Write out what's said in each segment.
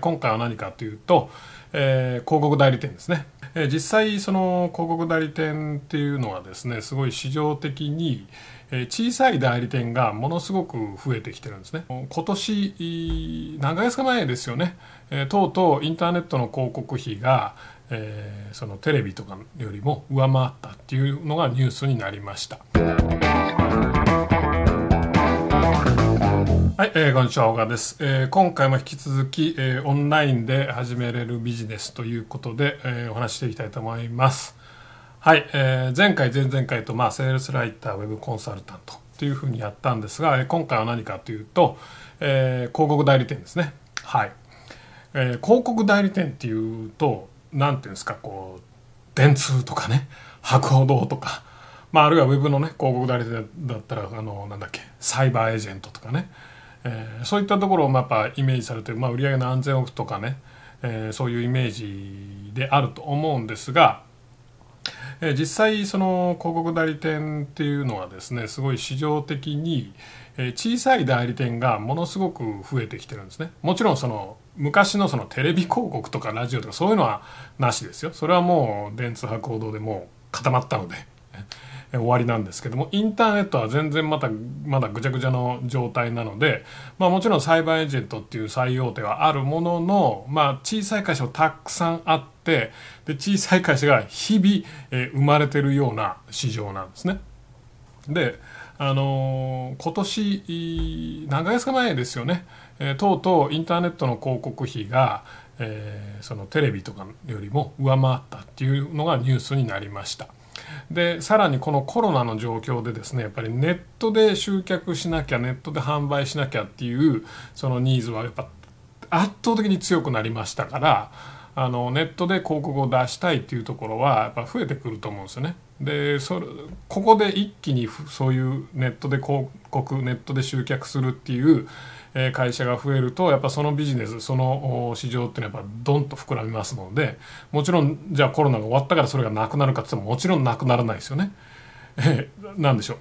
今回は何かというと、えー、広告代理店ですね、えー、実際その広告代理店っていうのはですねすごい市場的に、小さい代理店がものすごく増えてきてるんですね。今年何ヶ月か前ですよね、えとうとうインターネットの広告費が、えそのテレビとかよりも上回ったっていうのがニュースになりました。はい、えー、こんにちは、小川です、えー。今回も引き続き、えー、オンラインで始めれるビジネスということで、えー、お話していきたいと思います。はい、えー、前回、前々回と、まあ、セールスライター、ウェブコンサルタントというふうにやったんですが、えー、今回は何かというと、えー、広告代理店ですね。はい。えー、広告代理店っていうと、なんていうんですか、こう、電通とかね、博報堂とか、まあ、あるいはウェブのね、広告代理店だったら、あの、なんだっけ、サイバーエージェントとかね、えー、そういったところをやっぱイメージされてる、まあ、売上の安全オフとかね、えー、そういうイメージであると思うんですが、えー、実際その広告代理店っていうのはですねすごい市場的に、小さい代理店がものすごく増えてきてるんですね。もちろんその昔のそのテレビ広告とかラジオとかそういうのはなしですよ。それはもう電通博報堂でもう固まったので。終わりなんですけどもインターネットは全然またまだぐちゃぐちゃの状態なので、まあ、もちろんサイバーエージェントっていう最大手はあるものの、まあ、小さい会社もたくさんあってで小さい会社が日々、えー、生まれてるような市場なんですね。であのー、今年何ヶ月か前ですよね、えー、とうとうインターネットの広告費が、えー、そのテレビとかよりも上回ったっていうのがニュースになりました。でさらにこのコロナの状況でですねやっぱりネットで集客しなきゃネットで販売しなきゃっていうそのニーズはやっぱ圧倒的に強くなりましたからあのネットで広告を出したいっていうところはやっぱ増えてくると思うんですよね。でそれここで一気にそういうネットで広告ネットで集客するっていう会社が増えるとやっぱそのビジネスその市場っていうのはやっぱドンと膨らみますのでもちろんじゃあコロナが終わったからそれがなくなるかって言ってももちろんなくならないですよね。えなんでしょう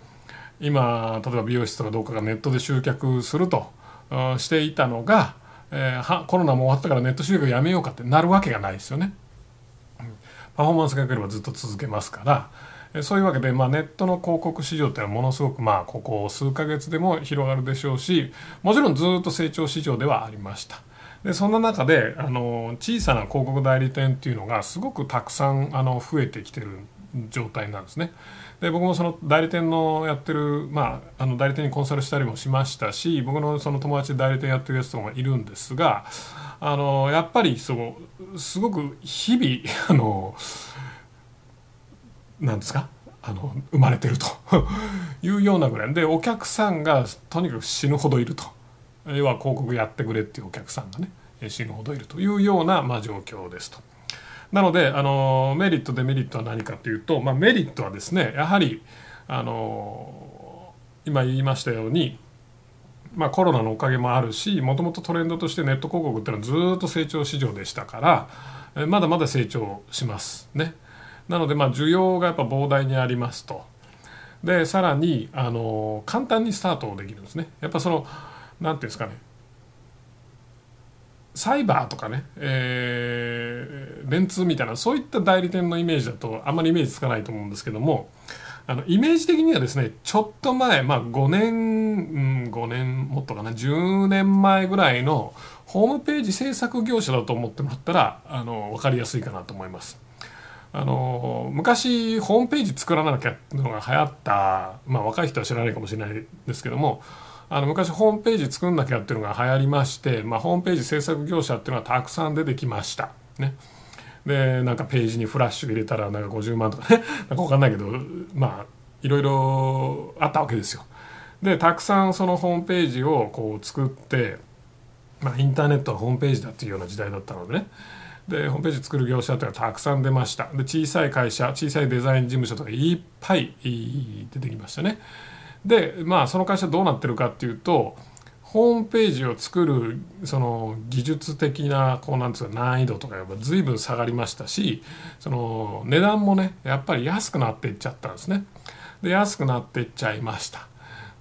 今例えば美容室とかどうかがネットで集客するとしていたのが、えー、コロナも終わったからネット集客やめようかってなるわけがないですよね。パフォーマンスが良ければずっと続けますからそういうわけで、まあ、ネットの広告市場っていうのはものすごくまあここ数ヶ月でも広がるでしょうしもちろんずっと成長市場ではありました。でそんな中であの小さな広告代理店っていうのがすごくたくさんあの増えてきてる状態なんですね。で僕もその代理店のやってる、まあ、あの代理店にコンサルしたりもしましたし僕のその友達で代理店やってるやつとかもいるんですがあのやっぱりそのすごく日々 あのなんですか？あの生まれてると。いうようなぐらい。でお客さんがとにかく死ぬほどいると。要は広告やってくれっていうお客さんがね死ぬほどいると。いうような、まあ、状況ですと。なのであのメリットデメリットは何かというと、まあ、メリットはですねやはりあの今言いましたように、まあ、コロナのおかげもあるしもともとトレンドとしてネット広告っていうのはずっと成長市場でしたからまだまだ成長します。ね。なのでまあ需要がやっぱ膨大にありますと。でさらにあの簡単にスタートできるんですね。やっぱその何ていうんですかね。サイバーとかね、えー、電通みたいなそういった代理店のイメージだとあんまりイメージつかないと思うんですけどもあのイメージ的にはですねちょっと前、まあ、5年、うん、5年もっとかな10年前ぐらいのホームページ制作業者だと思ってもらったらあの分かりやすいかなと思います。あの昔ホームページ作らなきゃっていうのが流行った、まあ、若い人は知らないかもしれないですけどもあの昔ホームページ作んなきゃっていうのが流行りまして、まあ、ホームページ制作業者っていうのはたくさん出てきました。ね、でなんかページにフラッシュ入れたらなんか50万とかね なんか分かんないけどまあいろいろあったわけですよ。でたくさんそのホームページをこう作って、まあ、インターネットはホームページだっていうような時代だったのでねでホームページ作る業者ってたくさん出ました。で小さい会社小さいデザイン事務所とかいっぱい出てきましたね。でまあその会社どうなってるかっていうとホームページを作るその技術的なこうなんですか難易度とかやっぱ随分下がりましたしその値段もねやっぱり安くなっていっちゃったんですね。で安くなっていっちゃいました。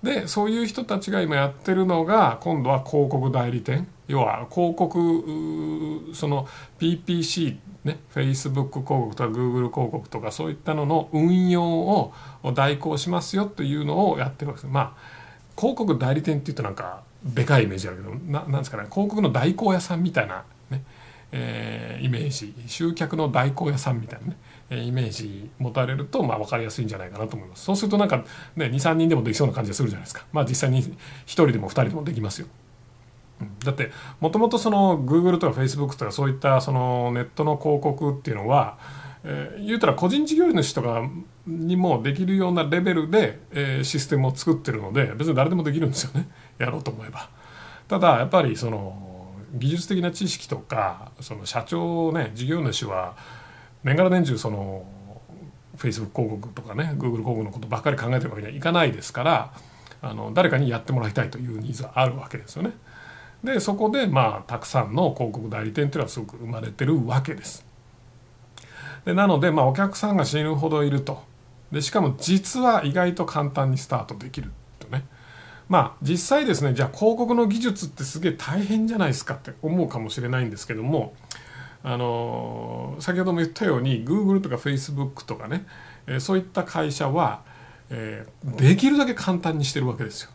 でそういう人たちが今やってるのが今度は広告代理店。要は広告その PPC ね Facebook 広告とか Google 広告とかそういったのの運用を代行しますよというのをやってるわけです。まあ広告代理店っていうとなんかでかいイメージあるけどななんですかね。広告の代行屋さんみたいなね、えー、イメージ。集客の代行屋さんみたいなね。イメージ持たれるとまあ分かりやすいんじゃないかなと思います。そうするとなんかね23人でもできそうな感じがするじゃないですか。まあ実際に1人でも2人でもできますよ。だってもともとその Google とか Facebook とかそういったそのネットの広告っていうのは、え、言うたら個人事業主とかにもできるようなレベルで、え、システムを作ってるので別に誰でもできるんですよね。やろうと思えば。ただやっぱりその技術的な知識とかその社長ね事業主は年がら年中その Facebook 広告とかね Google 広告のことばっかり考えてるわけにはいかないですからあの誰かにやってもらいたいというニーズはあるわけですよね。でそこでまあたくさんの広告代理店というのはすごく生まれてるわけです。でなのでまあお客さんが死ぬほどいるとでしかも実は意外と簡単にスタートできるとねまあ実際ですねじゃあ広告の技術ってすげえ大変じゃないですかって思うかもしれないんですけどもあの先ほども言ったように Google とか Facebook とかね、えそういった会社は、え、できるだけ簡単にしてるわけですよ、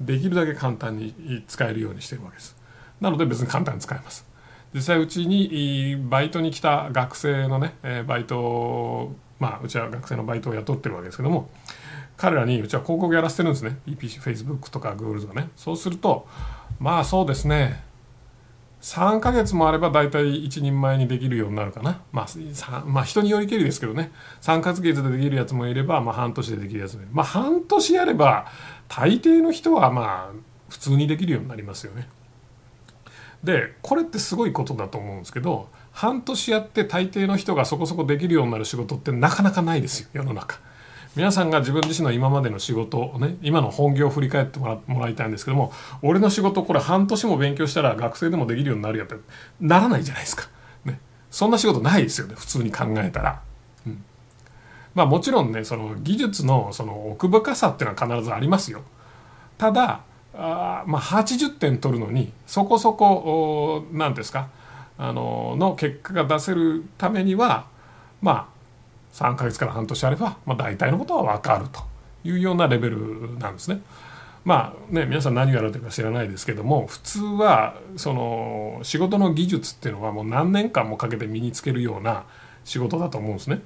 できるだけ簡単に使えるようにしてるわけです。なので別に簡単に使えます。実際うちにバイトに来た学生のね、バイトまあうちは学生のバイトを雇ってるわけですけども彼らにうちは広告やらせてるんですね。EPC、Facebook とか Google とかね。そうするとまあそうですね。3ヶ月もあれば大体一人前にできるようになるかな。まあ、まあ、人によりけりですけどね。3ヶ月でできるやつもいれば、まあ、半年でできるやつもいる。まあ、半年やれば、大抵の人は、まあ、普通にできるようになりますよね。で、これってすごいことだと思うんですけど、半年やって大抵の人がそこそこできるようになる仕事ってなかなかないですよ、世の中。皆さんが自分自身の今までの仕事をね今の本業を振り返ってもらもらいたいんですけども俺の仕事これ半年も勉強したら学生でもできるようになるやってならないじゃないですか、ね、そんな仕事ないですよね普通に考えたら。うん、まあもちろんねその技術のその奥深さっていうのは必ずありますよ。ただあまあ80点取るのにそこそこ何ですかあのの結果が出せるためにはまあ3ヶ月から半年あれば、まあ、大体のことは分かるというようなレベルなんですね。まあね、皆さん何をやられてるか知らないですけども普通はその仕事の技術っていうのはもう何年間もかけて身につけるような仕事だと思うんですね、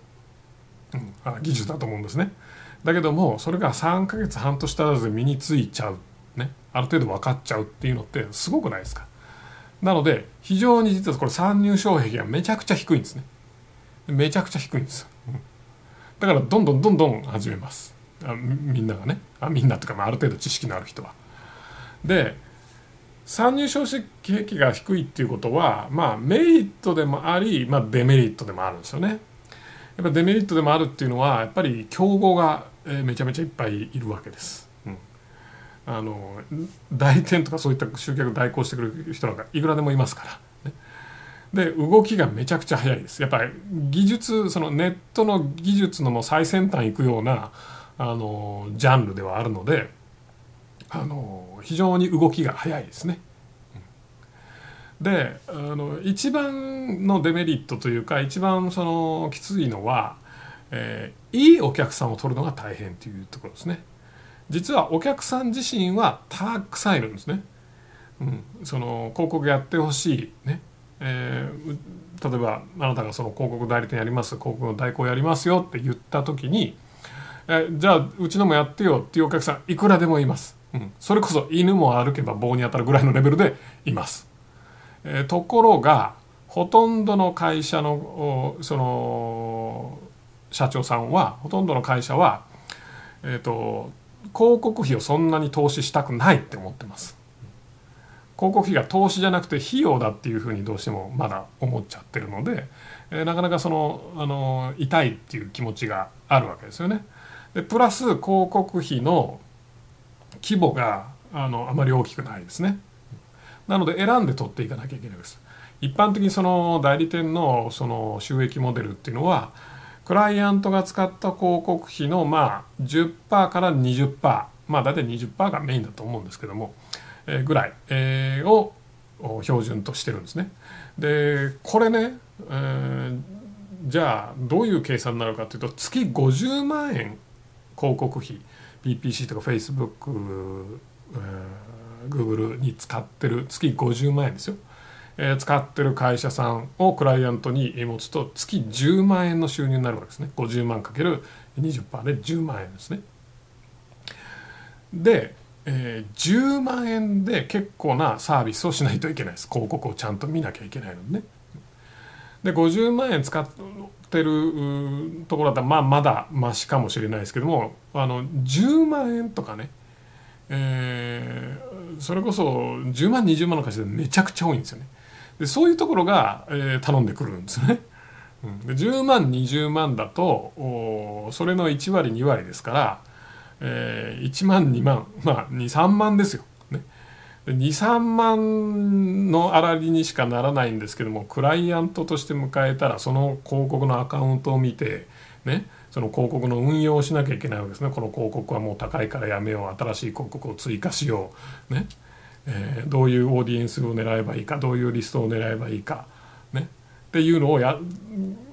うん、あ技術だと思うんですね。だけどもそれが3ヶ月半年足らずで身についちゃう、ね、ある程度分かっちゃうっていうのってすごくないですか。なので非常に実はこれ参入障壁がめちゃくちゃ低いんですね。めちゃくちゃ低いんですだからどんどんどんどん始めますあみんながねあみんなとか、まあ、ある程度知識のある人は。で参入障壁が低いっていうことは、まあ、メリットでもあり、まあ、デメリットでもあるんですよね。やっぱデメリットでもあるっていうのはやっぱり競合がめちゃめちゃいっぱいいるわけです。あの代店とかそういった集客代行してくる人なんかいくらでもいますから。で動きがめちゃくちゃ速いですやっぱり技術そのネットの技術のも最先端行くようなあのジャンルではあるのであの非常に動きが速いですね。であの一番のデメリットというか一番そのきついのは、えー、いいお客さんを取るのが大変というところですね。実はお客さん自身はたくさんいるんですね。うん、その広告やってほしいねえー、例えばあなたがその広告代理店やります広告の代行やりますよって言った時に、えー、じゃあうちのもやってよっていうお客さんいくらでもいます、うん、それこそ犬も歩けば棒に当たるぐらいのレベルでいます、えー、ところがほとんどの会社のその社長さんはほとんどの会社は、えーと広告費をそんなに投資したくないって思ってます。広告費が投資じゃなくて費用だっていうふうにどうしてもまだ思っちゃってるので、えー、なかなかそのあの痛いっていう気持ちがあるわけですよね。でプラス広告費の規模があのあまり大きくないですね。なので選んで取っていかなきゃいけないです。一般的にその代理店のその収益モデルっていうのはクライアントが使った広告費のまあ10%から20%まあ大体20%がメインだと思うんですけども、ぐらい、えー、を標準としてるんですね。でこれね、えー、じゃあどういう計算になるかというと月50万円広告費 PPC とか Facebook、えー、Google に使ってる月50万円ですよ。えー、使ってる会社さんをクライアントに持つと月10万円の収入になるわけですね50万かける20%で10万円ですねで、えー、10万円で結構なサービスをしないといけないです広告をちゃんと見なきゃいけないのねで50万円使ってるところだったらまあまだマシかもしれないですけどもあの10万円とかねえー、それこそ10万20万の会社でめちゃくちゃ多いんですよね。でそういうところが、えー、頼んでくるんですね。うん、で10万20万だとそれの1割2割ですから、えー、1万2万まあ23万ですよ。ね、23万の粗利にしかならないんですけどもクライアントとして迎えたらその広告のアカウントを見てね。その広告の運用をしなきゃいけないわけですね。この広告はもう高いからやめよう。新しい広告を追加しよう。ね。えー、どういうオーディエンスを狙えばいいかどういうリストを狙えばいいか、っていうのをや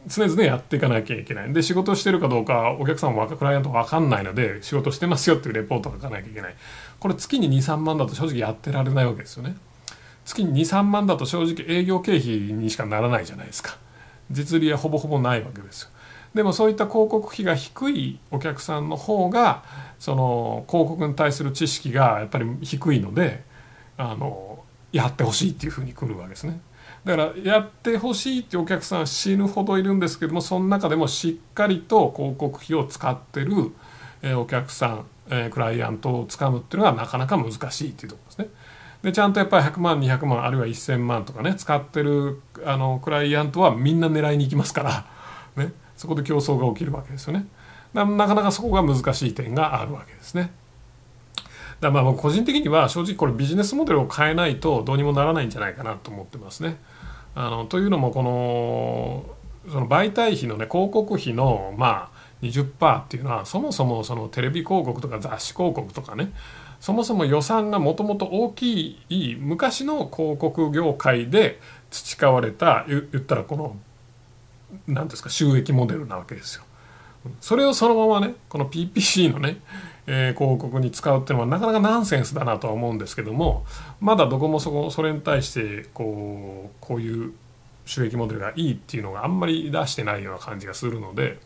常々やっていかなきゃいけない。で仕事してるかどうかお客さんはクライアント分かんないので仕事してますよっていうレポートを書かなきゃいけない。これ月に23万だと正直やってられないわけですよね。月に23万だと正直営業経費にしかならないじゃないですか。実利はほぼほぼないわけですよ。でもそういった広告費が低いお客さんの方がその広告に対する知識がやっぱり低いのであのやってほしいっていうふうに来るわけですね。だからやってほしいっていうお客さん死ぬほどいるんですけどもその中でもしっかりと広告費を使ってる、えお客さん、えクライアントをつかむっていうのはなかなか難しいっていうとこですね。でちゃんとやっぱり100万200万あるいは1000万とかね使ってるあのクライアントはみんな狙いに行きますから、ね、そこで競争が起きるわけですよね。なかなかそこが難しい点があるわけですね。だまあ僕個人的には正直これビジネスモデルを変えないとどうにもならないんじゃないかなと思ってますね。あのというのもこのその媒体費のね広告費のまあ20%っていうのはそもそもそのテレビ広告とか雑誌広告とかねそもそも予算がもともと大きい昔の広告業界で培われた言ったらこの何ですか収益モデルなわけですよ。それをそのままねこの PPC のねえー、広告に使うっていうのはなかなかナンセンスだなとは思うんですけどもまだどこもそこそれに対してこうこういう収益モデルがいいっていうのがあんまり出してないような感じがするので、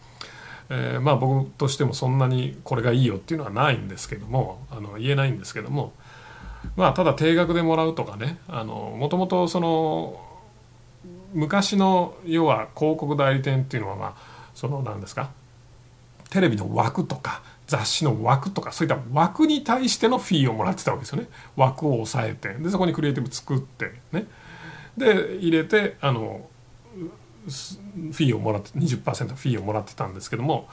えー、まあ僕としてもそんなにこれがいいよっていうのはないんですけどもあの言えないんですけどもまあただ定額でもらうとかねもともとその昔の要は広告代理店っていうのはまあその何ですかテレビの枠とか雑誌の枠とかそういった枠に対してのフィーをもらってたわけですよね枠を抑えてでそこにクリエイティブ作ってねで入れてあのフィーをもらって20%フィーをもらってたんですけども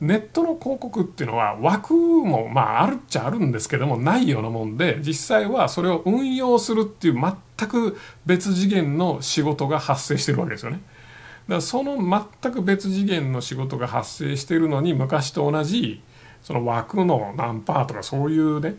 ネットの広告っていうのは枠もまああるっちゃあるんですけどもないようなもんで実際はそれを運用するっていう全く別次元の仕事が発生してるわけですよね。だからその全く別次元の仕事が発生しているのに昔と同じその枠の何パーとかそういうね、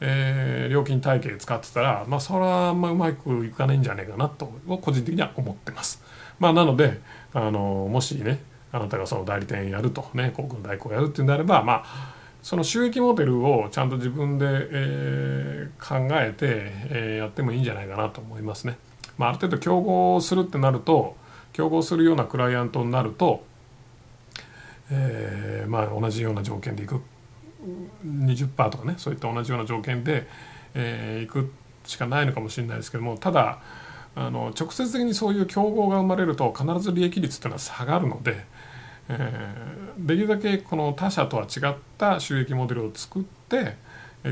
えー、料金体系使ってたらまあそれはあんまうまくいかないんじゃないかなと個人的には思ってます。まあ、なのであのもしねあなたがその代理店やるとね航空代行やるっていうんであればまあその収益モデルをちゃんと自分で、えー、考えて、えー、やってもいいんじゃないかなと思いますね。まあ、ある程度競合するってなると競合するようなクライアントになると、えー、まあ同じような条件でいく。20%とかねそういった同じような条件で、えー、いくしかないのかもしれないですけどもただあの直接的にそういう競合が生まれると必ず利益率っていうのは下がるので、えー、できるだけこの他社とは違った収益モデルを作って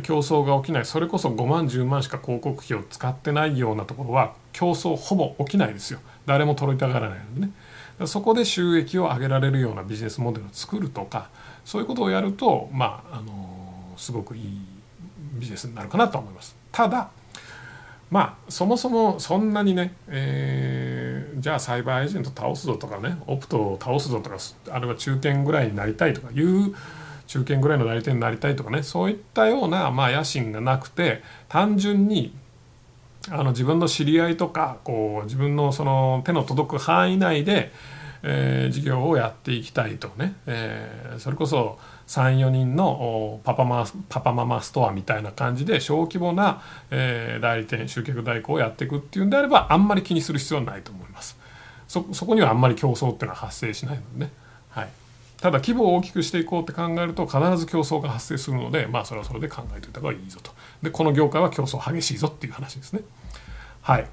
競争が起きないそれこそ5万10万しか広告費を使ってないようなところは競争ほぼ起きないですよ。誰も取りたがらないのでね。そこで収益を上げられるようなビジネスモデルを作るとかそういうことをやるとまああのすごくいいビジネスになるかなと思います。ただまあそもそもそんなにね、えー、じゃあサイバーエージェント倒すぞとかねオプトを倒すぞとかあるいは中堅ぐらいになりたいとかいう中堅ぐらいの代理店になりたいとかねそういったような、まあ、野心がなくて単純にあの自分の知り合いとかこう自分のその手の届く範囲内で、えー、事業をやっていきたいとね、えー、それこそ34人のパパマパパママストアみたいな感じで小規模な、えー、代理店集客代行をやっていくっていうんであればあんまり気にする必要はないと思います。そそこにはあんまり競争っていうのは発生しないのでね、ただ規模を大きくしていこうって考えると必ず競争が発生するのでまあそれはそれで考えておいた方がいいぞと。でこの業界は競争激しいぞっていう話ですね。はい。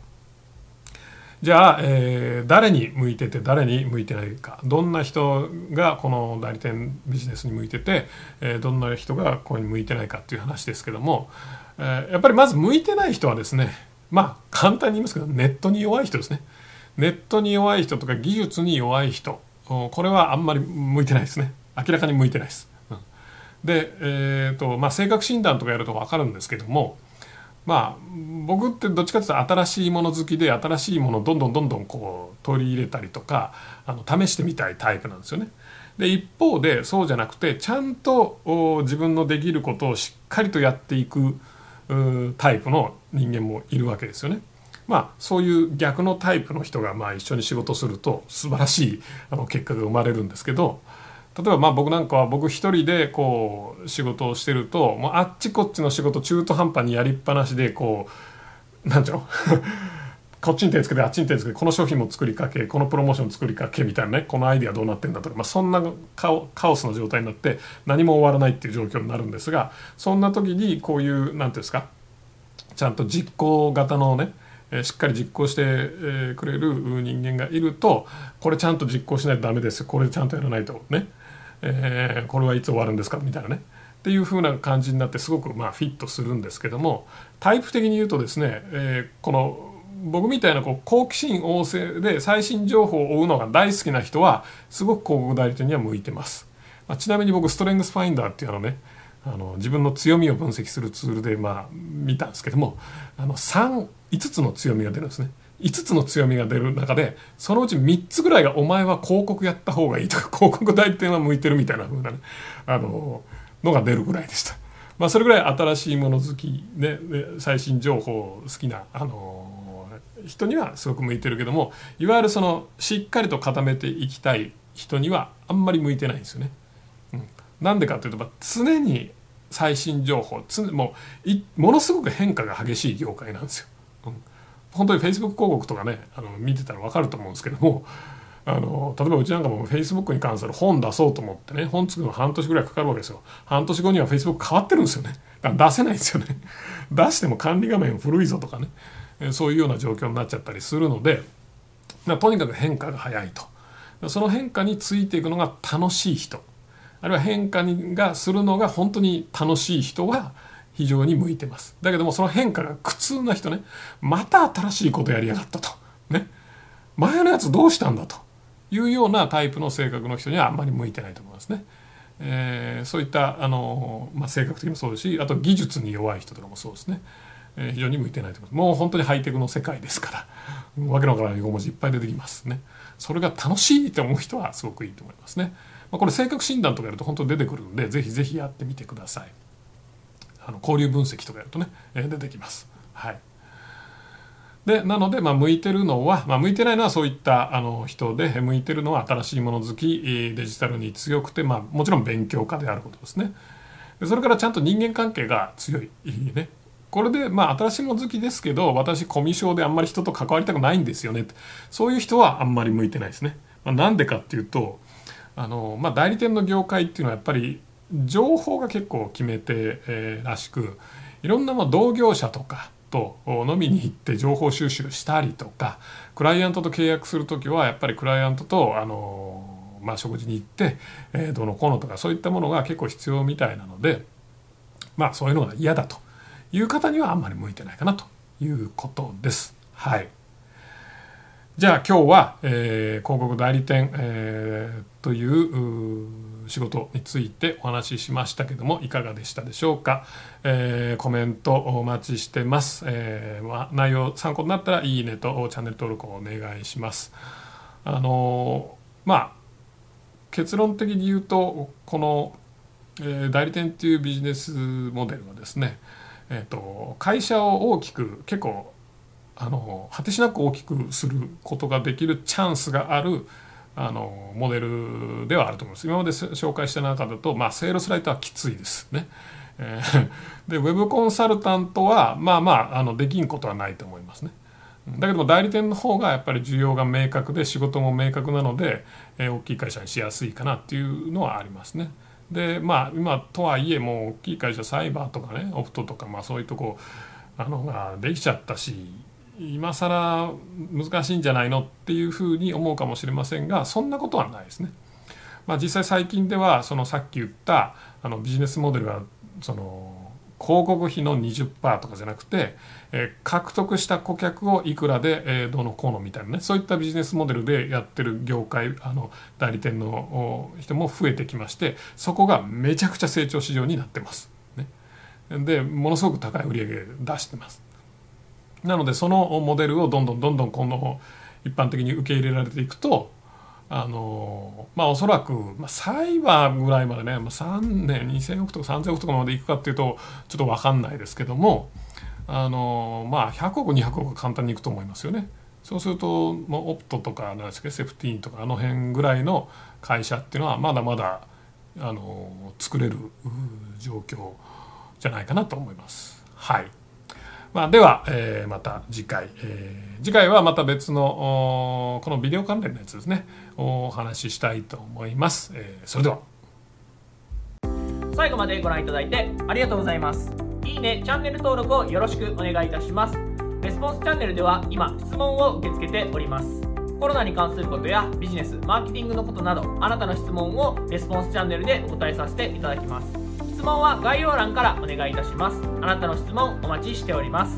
じゃあ、えー、誰に向いてて誰に向いてないか。どんな人がこの代理店ビジネスに向いてて、えー、どんな人がここに向いてないかっていう話ですけども、えー、やっぱりまず向いてない人はですねまあ簡単に言いますけどネットに弱い人ですね。ネットに弱い人とか技術に弱い人これはあんまり向いてないですね明らかに向いてないです、うん、で、えーとまあ、性格診断とかやると分かるんですけどもまあ僕ってどっちかというと新しいもの好きで新しいものをどんどんどんどんこう取り入れたりとかあの試してみたいタイプなんですよね。で一方でそうじゃなくてちゃんと自分のできることをしっかりとやっていくタイプの人間もいるわけですよね。まあそういう逆のタイプの人がまあ一緒に仕事すると素晴らしいあの結果が生まれるんですけど例えばまあ僕なんかは僕一人でこう仕事をしてるともうあっちこっちの仕事中途半端にやりっぱなしでこうなんちゃう こっちに手つけてあっちに手つけてこの商品も作りかけこのプロモーション作りかけみたいなねこのアイディアどうなってんだとか、まあ、そんなカオスの状態になって何も終わらないっていう状況になるんですがそんな時にこういう何ていうんですかちゃんと実行型のねえしっかり実行してえくれる人間がいるとこれちゃんと実行しないとダメです。これちゃんとやらないと。ね。えー、これはいつ終わるんですか？みたいなね。っていう風な感じになってすごくまあフィットするんですけどもタイプ的に言うとですね、え、この僕みたいなこう好奇心旺盛で最新情報を追うのが大好きな人はすごく広告代理店には向いてます、まあ、ちなみに僕ストレングスファインダーっていうのねあの自分の強みを分析するツールでまあ見たんですけどもあの35つの強みが出るんですね5つの強みが出る中でそのうち3つぐらいがお前は広告やった方がいいとか 広告代理店は向いてるみたいな風なねあののが出るぐらいでした。まあ、それぐらい新しいもの好きで最新情報好きなあの人にはすごく向いてるけどもいわゆるそのしっかりと固めていきたい人にはあんまり向いてないんですよね。うん、なんでかというと、常に最新情報。常もういものすごく変化が激しい業界なんですよ。うん。本当に Facebook 広告とかねあの見てたら分かると思うんですけども あの例えばうちなんかも Facebook に関する本出そうと思ってね本作るの半年ぐらいかかるわけですよ。半年後には Facebook 変わってるんですよね。だから出せないんですよね。出しても管理画面古いぞとかね。そういうような状況になっちゃったりするのでとにかく変化が早いと。その変化についていくのが楽しい人。あるいは変化がするのが本当に楽しい人は非常に向いてます。だけどもその変化が苦痛な人ね、また新しいことやりやがったと。ね。前のやつどうしたんだというようなタイプの性格の人にはあんまり向いてないと思いますね。えー、そういったあの、まあ、性格的にもそうですしあと技術に弱い人とかもそうですね、え、非常に向いてないと思いますもう本当にハイテクの世界ですからわけのわからない横文字いっぱい出てきますねそれが楽しいと思う人はすごくいいと思いますね、まあ、これ性格診断とかやると本当に出てくるんでぜひぜひやってみてくださいあの交流分析とかやるとね、えー、出てきます。はい、でなので、まあ、向いてるのは、まあ、向いてないのはそういったあの人で向いてるのは新しいもの好きデジタルに強くて、まあ、もちろん勉強家であることですね。それからちゃんと人間関係が強いね。これで、まあ、新しいもの好きですけど私コミュ障であんまり人と関わりたくないんですよねそういう人はあんまり向いてないですね。まあ、なんでかっていうとあの、まあ、代理店の業界っていうのはやっぱり情報が結構決め手、えー、らしくいろんなま同業者とかと飲みに行って情報収集したりとかクライアントと契約する時はやっぱりクライアントとあの、まあ、食事に行って、えー、どのこのとかそういったものが結構必要みたいなのでまあそういうのが嫌だという方にはあんまり向いてないかなということです。はい。じゃあ今日は、えー、広告代理店、えー、という仕事についてお話ししましたけどもいかがでしたでしょうか、えー、コメントお待ちしてます、えー、まあ、内容参考になったらいいねとチャンネル登録をお願いします。あのまあ結論的に言うとこのえー、代理店っていうビジネスモデルはですね、えーと、会社を大きく結構あの果てしなく大きくすることができるチャンスがあるあのモデルではあると思います今まで紹介した中だと、まあ、セールスライターはきついですね。えー、でウェブコンサルタントはまあまああのできんことはないと思いますね。だけども代理店の方がやっぱり需要が明確で仕事も明確なので、えー、大きい会社にしやすいかなっていうのはありますね。でまあ今とはいえもう大きい会社サイバーとかねオプトとかまあそういうとこあのができちゃったし今更難しいんじゃないのっていうふうに思うかもしれませんがそんなことはないですね。まあ、実際最近ではそのさっき言ったあのビジネスモデルはその広告費の20%とかじゃなくて、えー、獲得した顧客をいくらで、えー、どのこうのみたいなねそういったビジネスモデルでやってる業界あの代理店の人も増えてきましてそこがめちゃくちゃ成長市場になってます。ね、でものすごく高い売り上げ出してます。なのでそのモデルをどんどんどんどんこの一般的に受け入れられていくとあのまあおそらく、まあ、サイバーぐらいまでね、まあ、3年2000億とか3000億とかまでいくかっていうとちょっと分かんないですけどもあのまあ100億200億簡単にいくと思いますよね。そうすると、まあ、オプトとかなんですかセフティーンとかあの辺ぐらいの会社っていうのはまだまだあの作れる状況じゃないかなと思います。はい。まあ、では、えー、また次回、えー、次回はまた別のこのビデオ関連のやつですねお話ししたいと思います、えー、それでは。最後までご覧いただいてありがとうございます。いいねチャンネル登録をよろしくお願いいたします。レスポンスチャンネルでは今質問を受け付けております。コロナに関することやビジネスマーケティングのことなどあなたの質問をレスポンスチャンネルでお答えさせていただきます。質問は概要欄からお願いいたします。あなたの質問お待ちしております。